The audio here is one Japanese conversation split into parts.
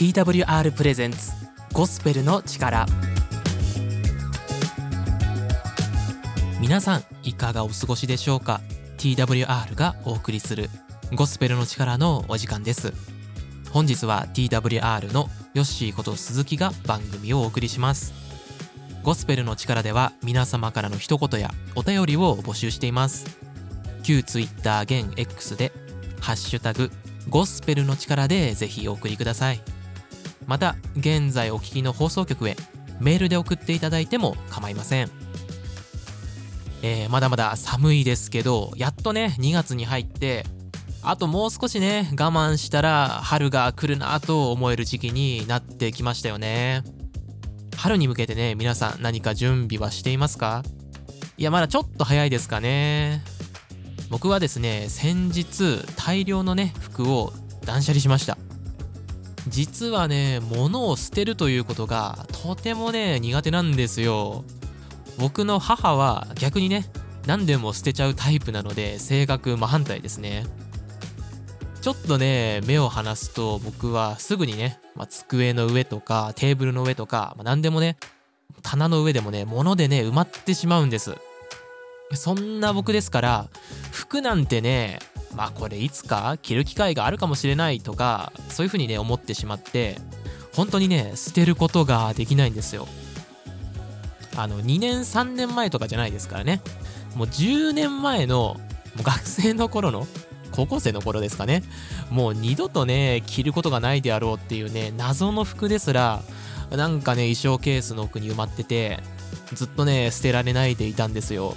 TWR プレゼンツゴスペルの力。皆さんいかがお過ごしでしょうか？TWR がお送りするゴスペルの力のお時間です。本日は TWR のヨッシーこと鈴木が番組をお送りします。ゴスペルの力では皆様からの一言やお便りを募集しています。旧 Twitter 現 X でハッシュタグゴスペルの力でぜひお送りください。また現在お聞きの放送局へメールで送っていただいても構いません。えー、まだまだ寒いですけどやっとね2月に入ってあともう少しね我慢したら春が来るなと思える時期になってきましたよね。春に向けてね皆さん何か準備はしていますか？いやまだちょっと早いですかね。僕はですね先日大量のね服を断捨離しました。実はね物を捨てるということがとてもね苦手なんですよ。僕の母は逆にね何でも捨てちゃうタイプなので性格真反対ですね。ちょっとね目を離すと僕はすぐにね、まあ、机の上とかテーブルの上とか、まあ、何でもね棚の上でもね物でね埋まってしまうんです。そんな僕ですから服なんてねまあこれいつか着る機会があるかもしれないとかそういう風にね思ってしまって本当にね捨てることができないんですよ。あの2年3年前とかじゃないですからね。もう10年前の学生の頃の高校生の頃ですかね。もう二度とね着ることがないであろうっていうね謎の服ですらなんかね衣装ケースの奥に埋まっててずっとね捨てられないでいたんですよ。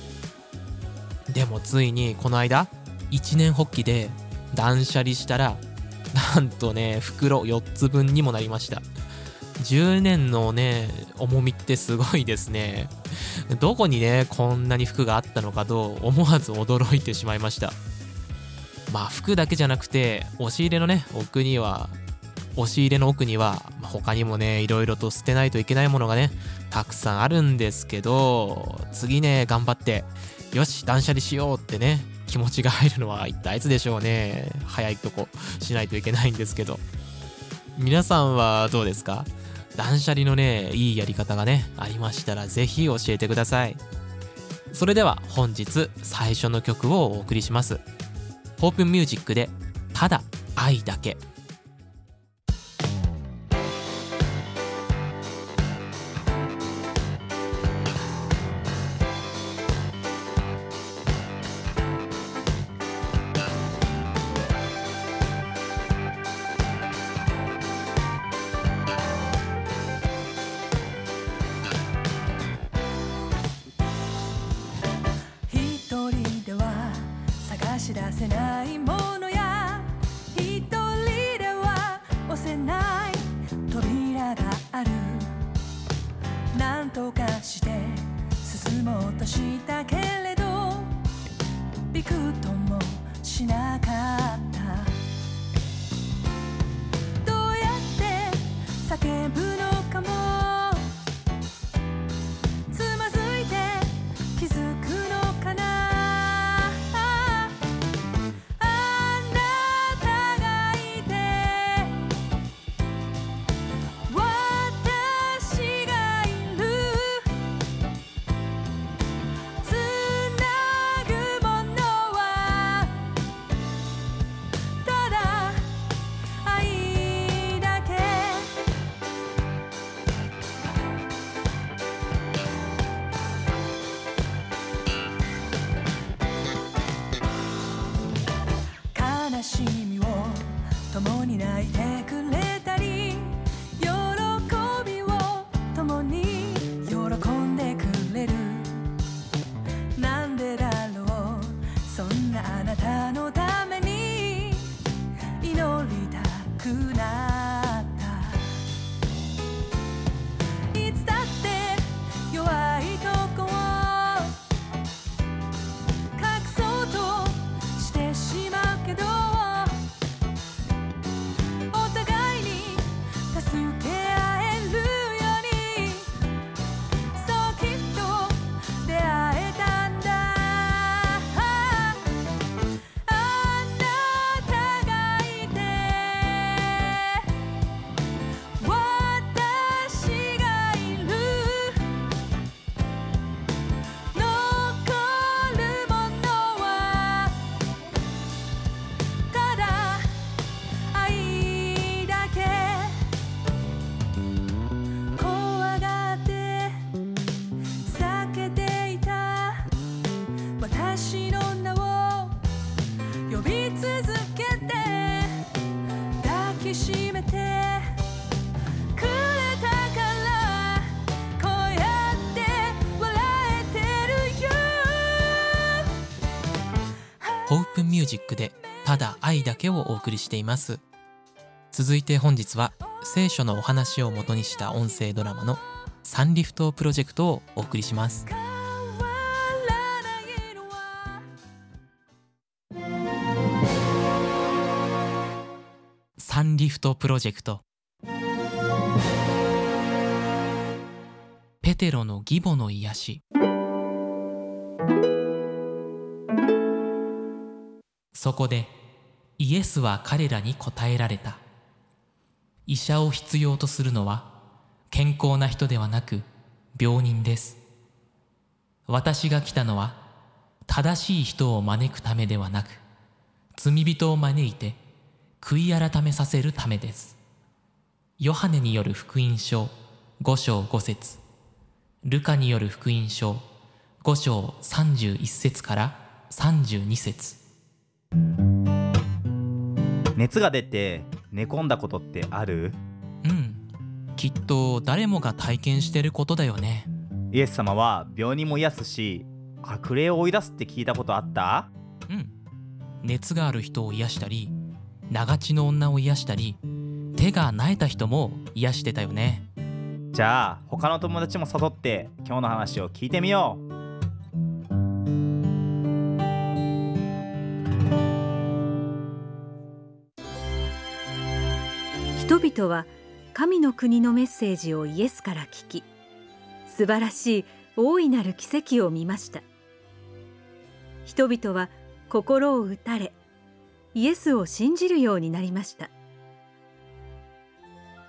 でもついにこの間一年発起で断捨離したら なんとね袋4つ分にもなりました。10年のね重みってすごいですね。どこにねこんなに服があったのかと思わず驚いてしまいました。まあ服だけじゃなくて押し入れのね奥には押し入れの奥には、他にもねいろいろと捨てないといけないものがねたくさんあるんですけど次ね頑張ってよし断捨離しようってね気持ちが入るのは一体いつでしょうね。早いとこしないといけないんですけど。皆さんはどうですか？断捨離のねいいやり方がねありましたら是非教えてください。それでは本日最初の曲をお送りします。ホープンミュージックでただ愛だけ。ジックでただ愛だけをお送りしています。続いて本日は聖書のお話を元にした音声ドラマのサンリフトプロジェクトをお送りします。サンリフトプロジェクト。ペテロの義母の癒し。そこでイエスは彼らに答えられた。医者を必要とするのは健康な人ではなく病人です。私が来たのは正しい人を招くためではなく罪人を招いて悔い改めさせるためです。ヨハネによる福音書5章5節。ルカによる福音書5章31節から32節。熱が出て寝込んだことってある？うん。きっと誰もが体験してることだよね。イエス様は病人も癒すし悪霊を追い出すって聞いたことあった？うん。熱がある人を癒したり長血の女を癒したり手が苗えた人も癒してたよね。じゃあ他の友達も誘って今日の話を聞いてみよう人々は神の国のメッセージをイエスから聞き素晴らしい大いなる奇跡を見ました。人々は心を打たれイエスを信じるようになりました。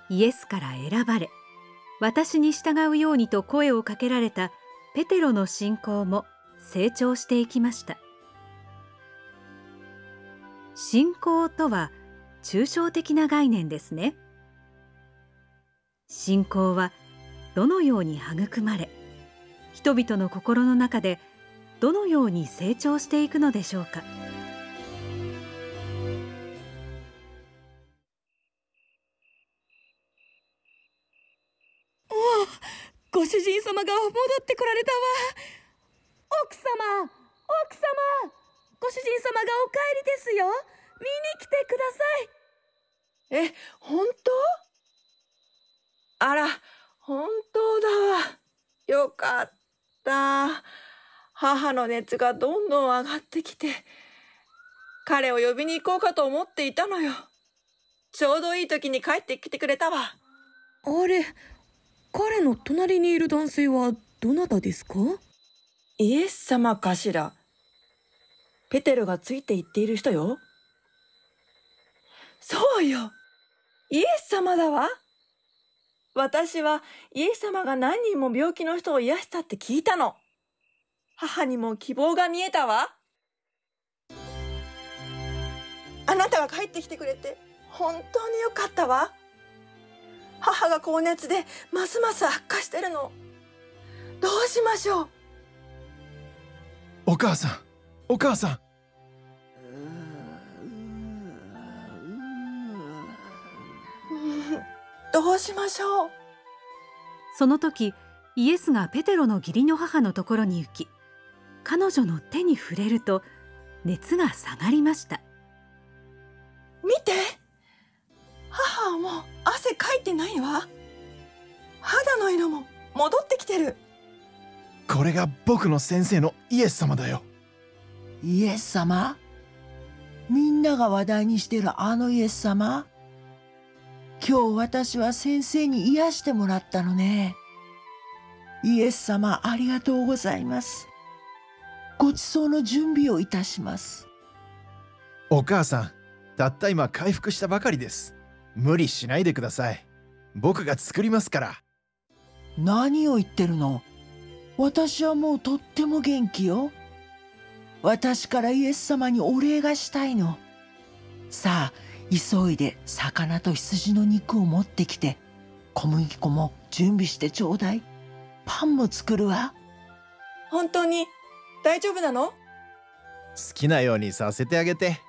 イエスから選ばれ私に従うようにと声をかけられたペテロの信仰も成長していきました。信仰とは抽象的な概念ですね。信仰はどのように育まれ人々の心の中でどのように成長していくのでしょうか。ご主人様が戻ってこられたわ。奥様奥様ご主人様がお帰りですよ。見に来てください。え、本当？あら、本当だわ。よかった。母の熱がどんどん上がってきて、彼を呼びに行こうかと思っていたのよ。ちょうどいい時に帰ってきてくれたわ。あれ彼の隣にいる男性はどなたですか？イエス様かしら。ペテロがついて行っている人よ。そうよ。イエス様だわ。私はイエス様が何人も病気の人を癒したって聞いたの。母にも希望が見えたわ。あなたが帰ってきてくれて本当によかったわ。母が高熱でますます悪化してるの。どうしましょうお母さんお母さんどうしましょう？その時イエスがペテロの義理の母のところに行き彼女の手に触れると熱が下がりました。見て！母はもう汗かいてないわ。肌の色も戻ってきてる。これが僕の先生のイエス様だよ。イエス様？みんなが話題にしてるあのイエス様？今日私は先生に癒してもらったのね。イエス様ありがとうございます。ごちそうの準備をいたします。お母さんたった今回復したばかりです。無理しないでください。僕が作りますから。何を言ってるの？私はもうとっても元気よ。私からイエス様にお礼がしたいの。さあ急いで魚と羊の肉を持ってきて小麦粉も準備してちょうだい。パンも作るわ。本当に？大丈夫なの？好きなようにさせてあげて。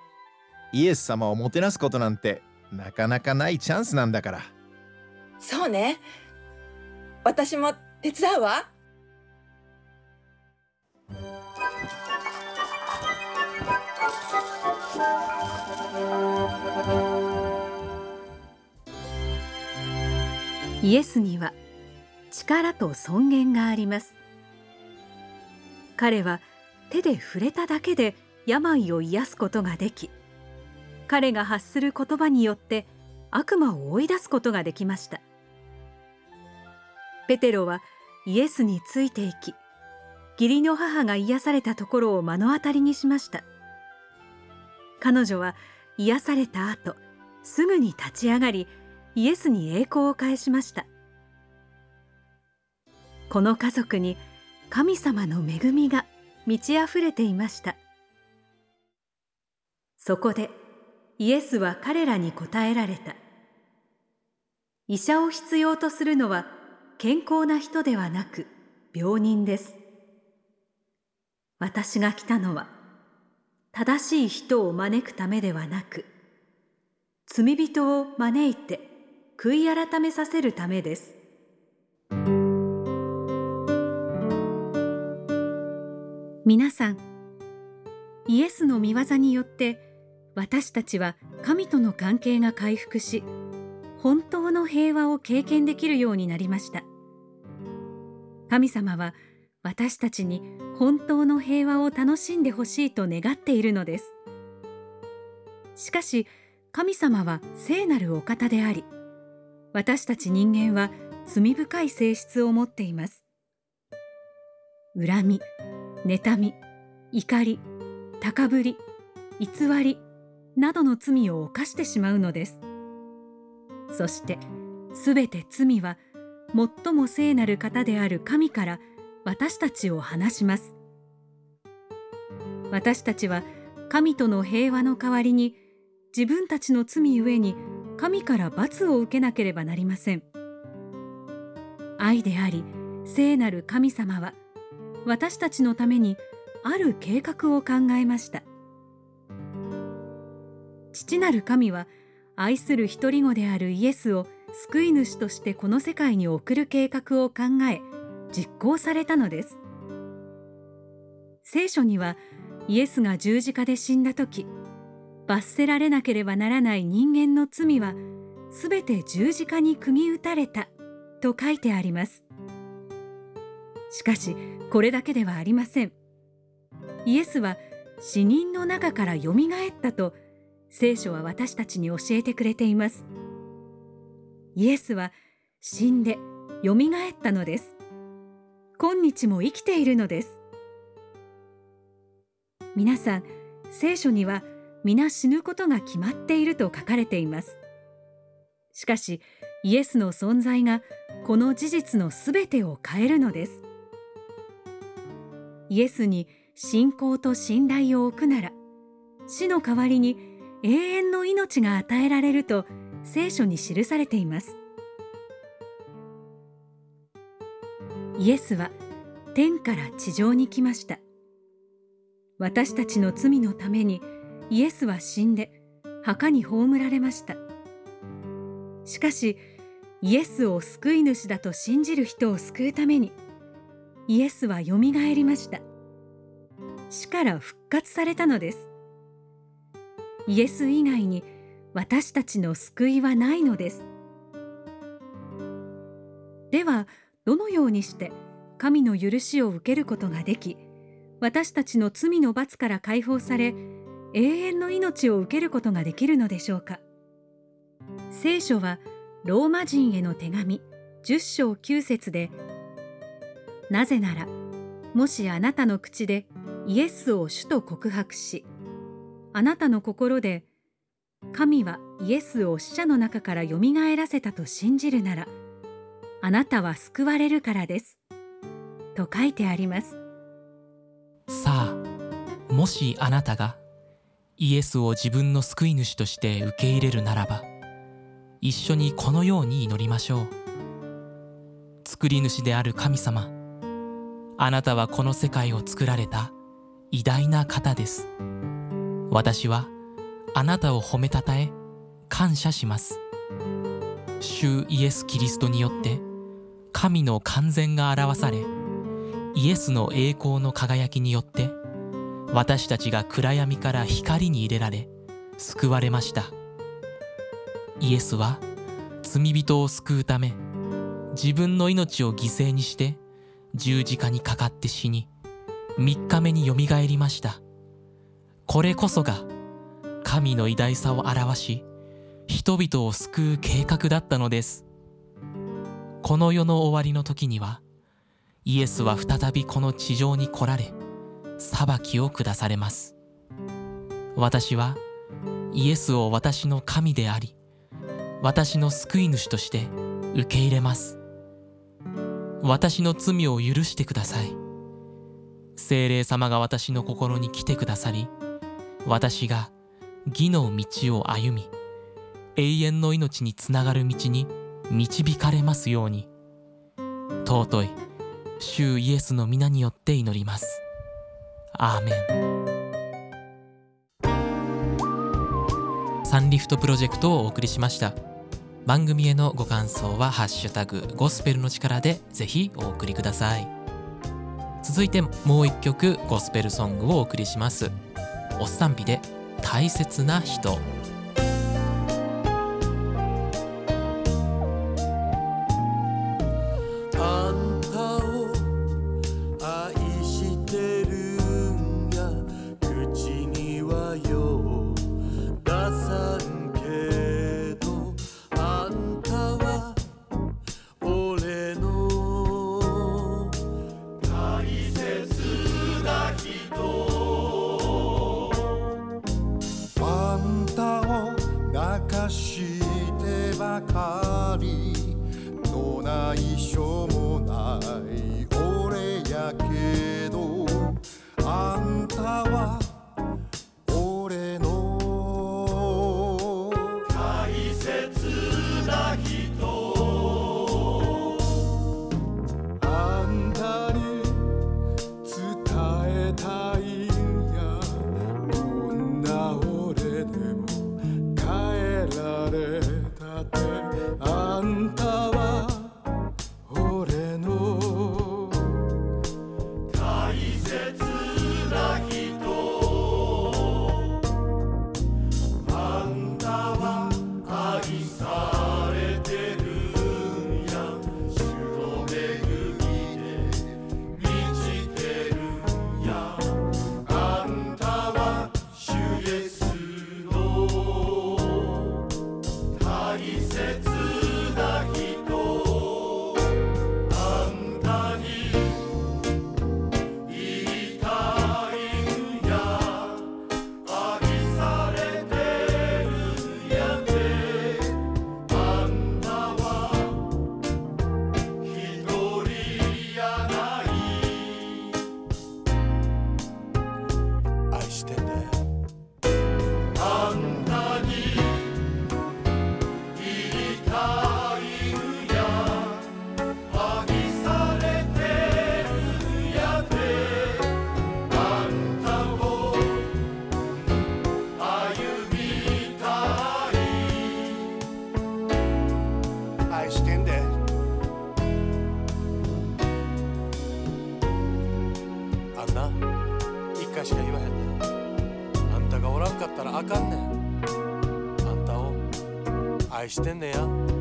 イエス様をもてなすことなんてなかなかないチャンスなんだから。そうね。私も手伝うわイエスには力と尊厳があります。彼は手で触れただけで病を癒すことができ彼が発する言葉によって悪魔を追い出すことができました。ペテロはイエスについていき義理の母が癒されたところを目の当たりにしました。彼女は癒された後すぐに立ち上がりイエスに栄光を返しました。この家族に神様の恵みが満ち溢れていました。そこでイエスは彼らに答えられた。医者を必要とするのは健康な人ではなく病人です。私が来たのは正しい人を招くためではなく罪人を招いて悔い改めさせるためです。皆さんイエスの御業によって私たちは神との関係が回復し本当の平和を経験できるようになりました。神様は私たちに本当の平和を楽しんでほしいと願っているのです。しかし神様は聖なるお方であり私たち人間は罪深い性質を持っています。恨み妬み怒り高ぶり偽りなどの罪を犯してしまうのです。そしてすべて罪は最も聖なる方である神から私たちを離します。私たちは神との平和の代わりに自分たちの罪ゆえに神から罰を受けなければなりません。愛であり聖なる神様は私たちのためにある計画を考えました。父なる神は愛する一人子であるイエスを救い主としてこの世界に送る計画を考え実行されたのです。聖書にはイエスが十字架で死んだ時罰せられなければならない人間の罪はすべて十字架に釘打たれたと書いてあります。しかしこれだけではありません。イエスは死人の中からよみがえったと聖書は私たちに教えてくれています。イエスは死んでよみがえったのです。今日も生きているのです。皆さん聖書には皆死ぬことが決まっていると書かれています。しかしイエスの存在がこの事実のすべてを変えるのです。イエスに信仰と信頼を置くなら死の代わりに永遠の命が与えられると聖書に記されています。イエスは天から地上に来ました。私たちの罪のためにイエスは死んで墓に葬られました。しかしイエスを救い主だと信じる人を救うためにイエスはよみがえりました。死から復活されたのです。イエス以外に私たちの救いはないのです。ではどのようにして神の許しを受けることができ私たちの罪の罰から解放され永遠の命を受けることができるのでしょうか？聖書はローマ人への手紙10章9節でなぜならもしあなたの口でイエスを主と告白しあなたの心で神はイエスを死者の中からよみがえらせたと信じるならあなたは救われるからです。と書いてあります。さあもしあなたがイエスを自分の救い主として受け入れるならば一緒にこのように祈りましょう。作り主である神様あなたはこの世界を作られた偉大な方です。私はあなたを褒めたたえ感謝します。主イエス・キリストによって神の完全が表されイエスの栄光の輝きによって私たちが暗闇から光に入れられ救われました。イエスは罪人を救うため自分の命を犠牲にして十字架にかかって死に3日目によみがえりました。これこそが神の偉大さを表し人々を救う計画だったのです。この世の終わりの時にはイエスは再びこの地上に来られ裁きを下されます。私はイエスを私の神であり私の救い主として受け入れます。私の罪を許してください。精霊様が私の心に来てくださり私が義の道を歩み永遠の命につながる道に導かれますように。尊い主イエスの皆によって祈ります。アーメン。サンリフトプロジェクトをお送りしました。番組へのご感想は「ハッシュタグゴスペルの力」でぜひお送りください。続いてもう一曲ゴスペルソングをお送りします。おっさんびで大切な人。ばかりどないしょもない俺やけどあんたは愛してんで。あんな一回しか言わへんねん。あんたがおらんかったらあかんねん。あんたを愛してんねや。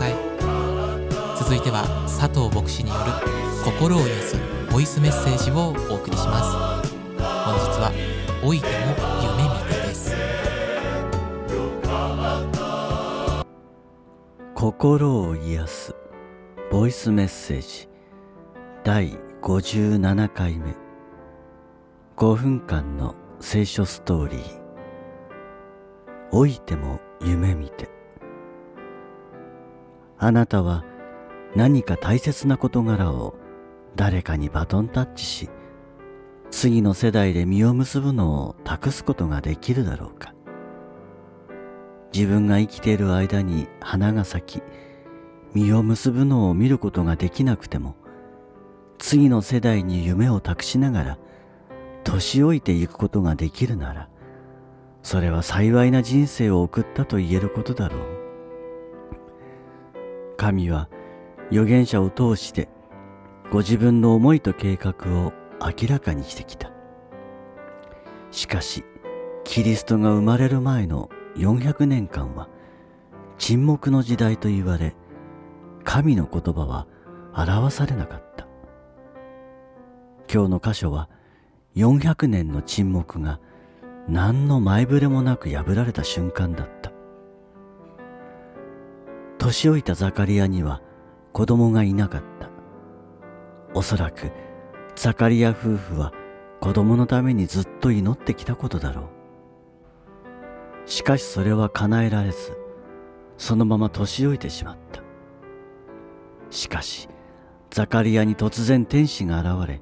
さい。続いては佐藤牧師による心を癒すボイスメッセージをお送りします。本日は「老いても夢見て」です。心を癒すボイスメッセージ。第57回目。5分間の聖書ストーリー。老いても夢見て。あなたは何か大切な事柄を誰かにバトンタッチし次の世代で実を結ぶのを託すことができるだろうか。自分が生きている間に花が咲き実を結ぶのを見ることができなくても次の世代に夢を託しながら年老いていくことができるならそれは幸いな人生を送ったと言えることだろう。神は預言者を通してご自分の思いと計画を明らかにしてきた。しかしキリストが生まれる前の400年間は沈黙の時代と言われ神の言葉は表されなかった。今日の箇所は400年の沈黙が何の前触れもなく破られた瞬間だった。年老いたザカリアには子供がいなかった。おそらくザカリア夫婦は子供のためにずっと祈ってきたことだろう。しかしそれは叶えられずそのまま年老いてしまった。しかしザカリアに突然天使が現れ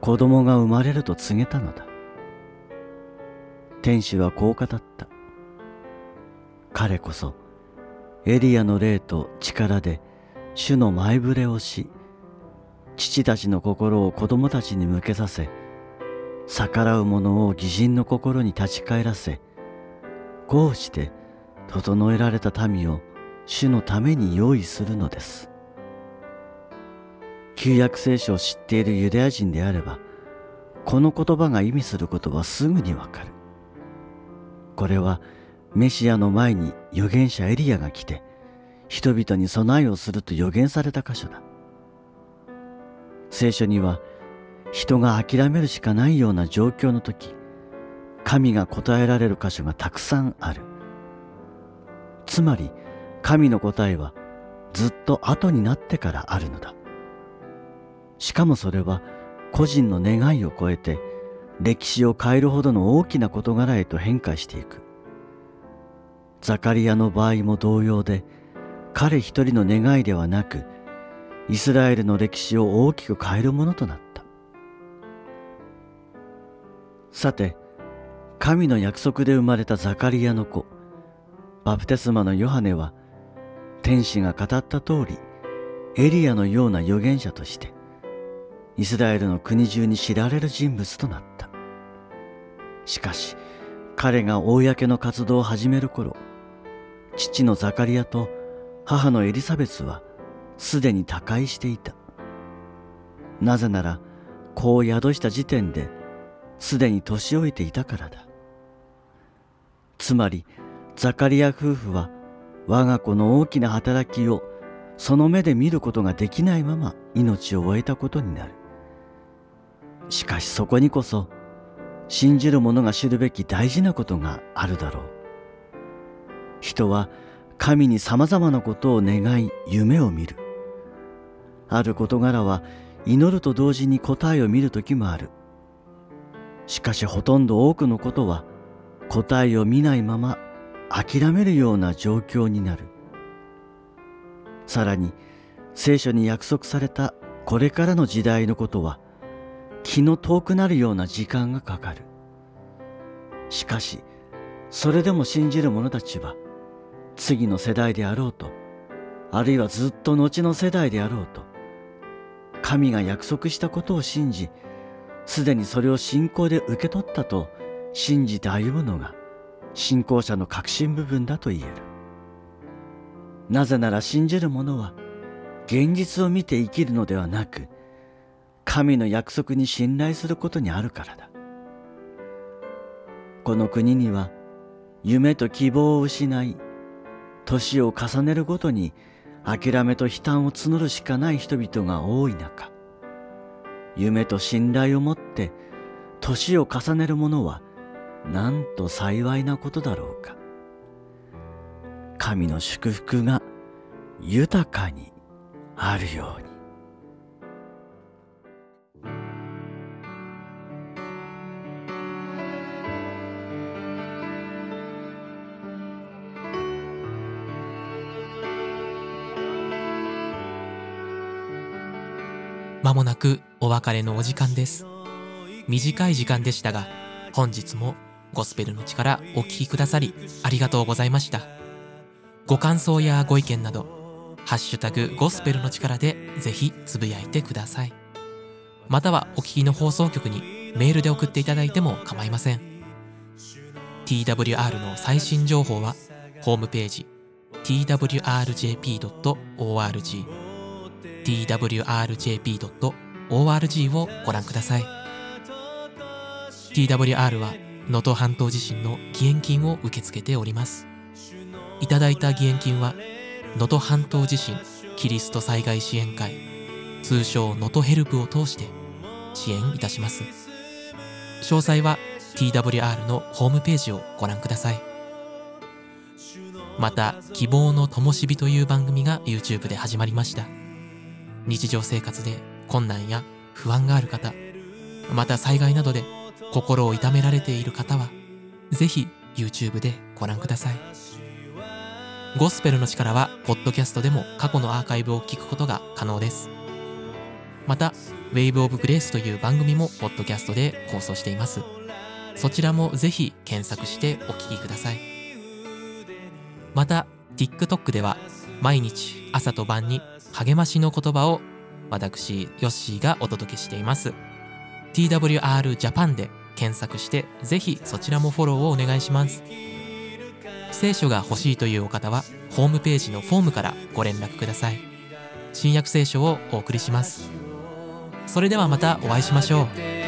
子供が生まれると告げたのだ。天使はこう語った。彼こそエリアの霊と力で主の前触れをし父たちの心を子供たちに向けさせ逆らう者を義人の心に立ち返らせこうして整えられた民を主のために用意するのです。旧約聖書を知っているユダヤ人であればこの言葉が意味することはすぐにわかる。これはメシアの前に預言者エリアが来て人々に備えをすると予言された箇所だ。聖書には人が諦めるしかないような状況の時神が答えられる箇所がたくさんある。つまり神の答えはずっと後になってからあるのだ。しかもそれは個人の願いを超えて歴史を変えるほどの大きな事柄へと変化していく。ザカリアの場合も同様で彼一人の願いではなくイスラエルの歴史を大きく変えるものとなった。さて神の約束で生まれたザカリアの子バプテスマのヨハネは天使が語った通りエリアのような預言者としてイスラエルの国中に知られる人物となった。しかし彼が公の活動を始める頃父のザカリアと母のエリザベスはすでに他界していた。なぜなら子を宿した時点ですでに年老いていたからだ。つまりザカリア夫婦は我が子の大きな働きをその目で見ることができないまま命を終えたことになる。しかしそこにこそ信じる者が知るべき大事なことがあるだろう。人は神に様々なことを願い夢を見る。ある事柄は祈ると同時に答えを見る時もある。しかしほとんど多くのことは答えを見ないまま諦めるような状況になる。さらに聖書に約束されたこれからの時代のことは気の遠くなるような時間がかかる。しかしそれでも信じる者たちは次の世代であろうとあるいはずっと後の世代であろうと神が約束したことを信じすでにそれを信仰で受け取ったと信じて歩むのが信仰者の核心部分だと言える。なぜなら信じる者は現実を見て生きるのではなく神の約束に信頼することにあるからだ。この国には夢と希望を失い年を重ねるごとに諦めと悲嘆を募るしかない人々が多い中夢と信頼を持って年を重ねる者はなんと幸いなことだろうか。神の祝福が豊かにあるように。まもなくお別れのお時間です。短い時間でしたが本日もゴスペルの力お聞きくださりありがとうございました。ご感想やご意見などハッシュタグゴスペルの力でぜひつぶやいてください。またはお聞きの放送局にメールで送っていただいても構いません。TWR の最新情報はホームページ twrjp.org twrjp.org をご覧ください。TWR は能登半島地震の義援金を受け付けております。いただいた義援金は能登半島地震キリスト災害支援会通称能登ヘルプを通して支援いたします。詳細は TWR のホームページをご覧ください。また「希望の灯火」という番組が YouTube で始まりました。日常生活で困難や不安がある方また災害などで心を痛められている方はぜひ YouTube でご覧ください。ゴスペルの力はポッドキャストでも過去のアーカイブを聞くことが可能です。また Wave of Grace という番組もポッドキャストで放送しています。そちらもぜひ検索してお聞きください。また TikTok では毎日朝と晩に励ましの言葉を私ヨッシーがお届けしています。TWR Japan で検索してぜひそちらもフォローをお願いします。聖書が欲しいというお方はホームページのフォームからご連絡ください。新約聖書をお送りします。それではまたお会いしましょう。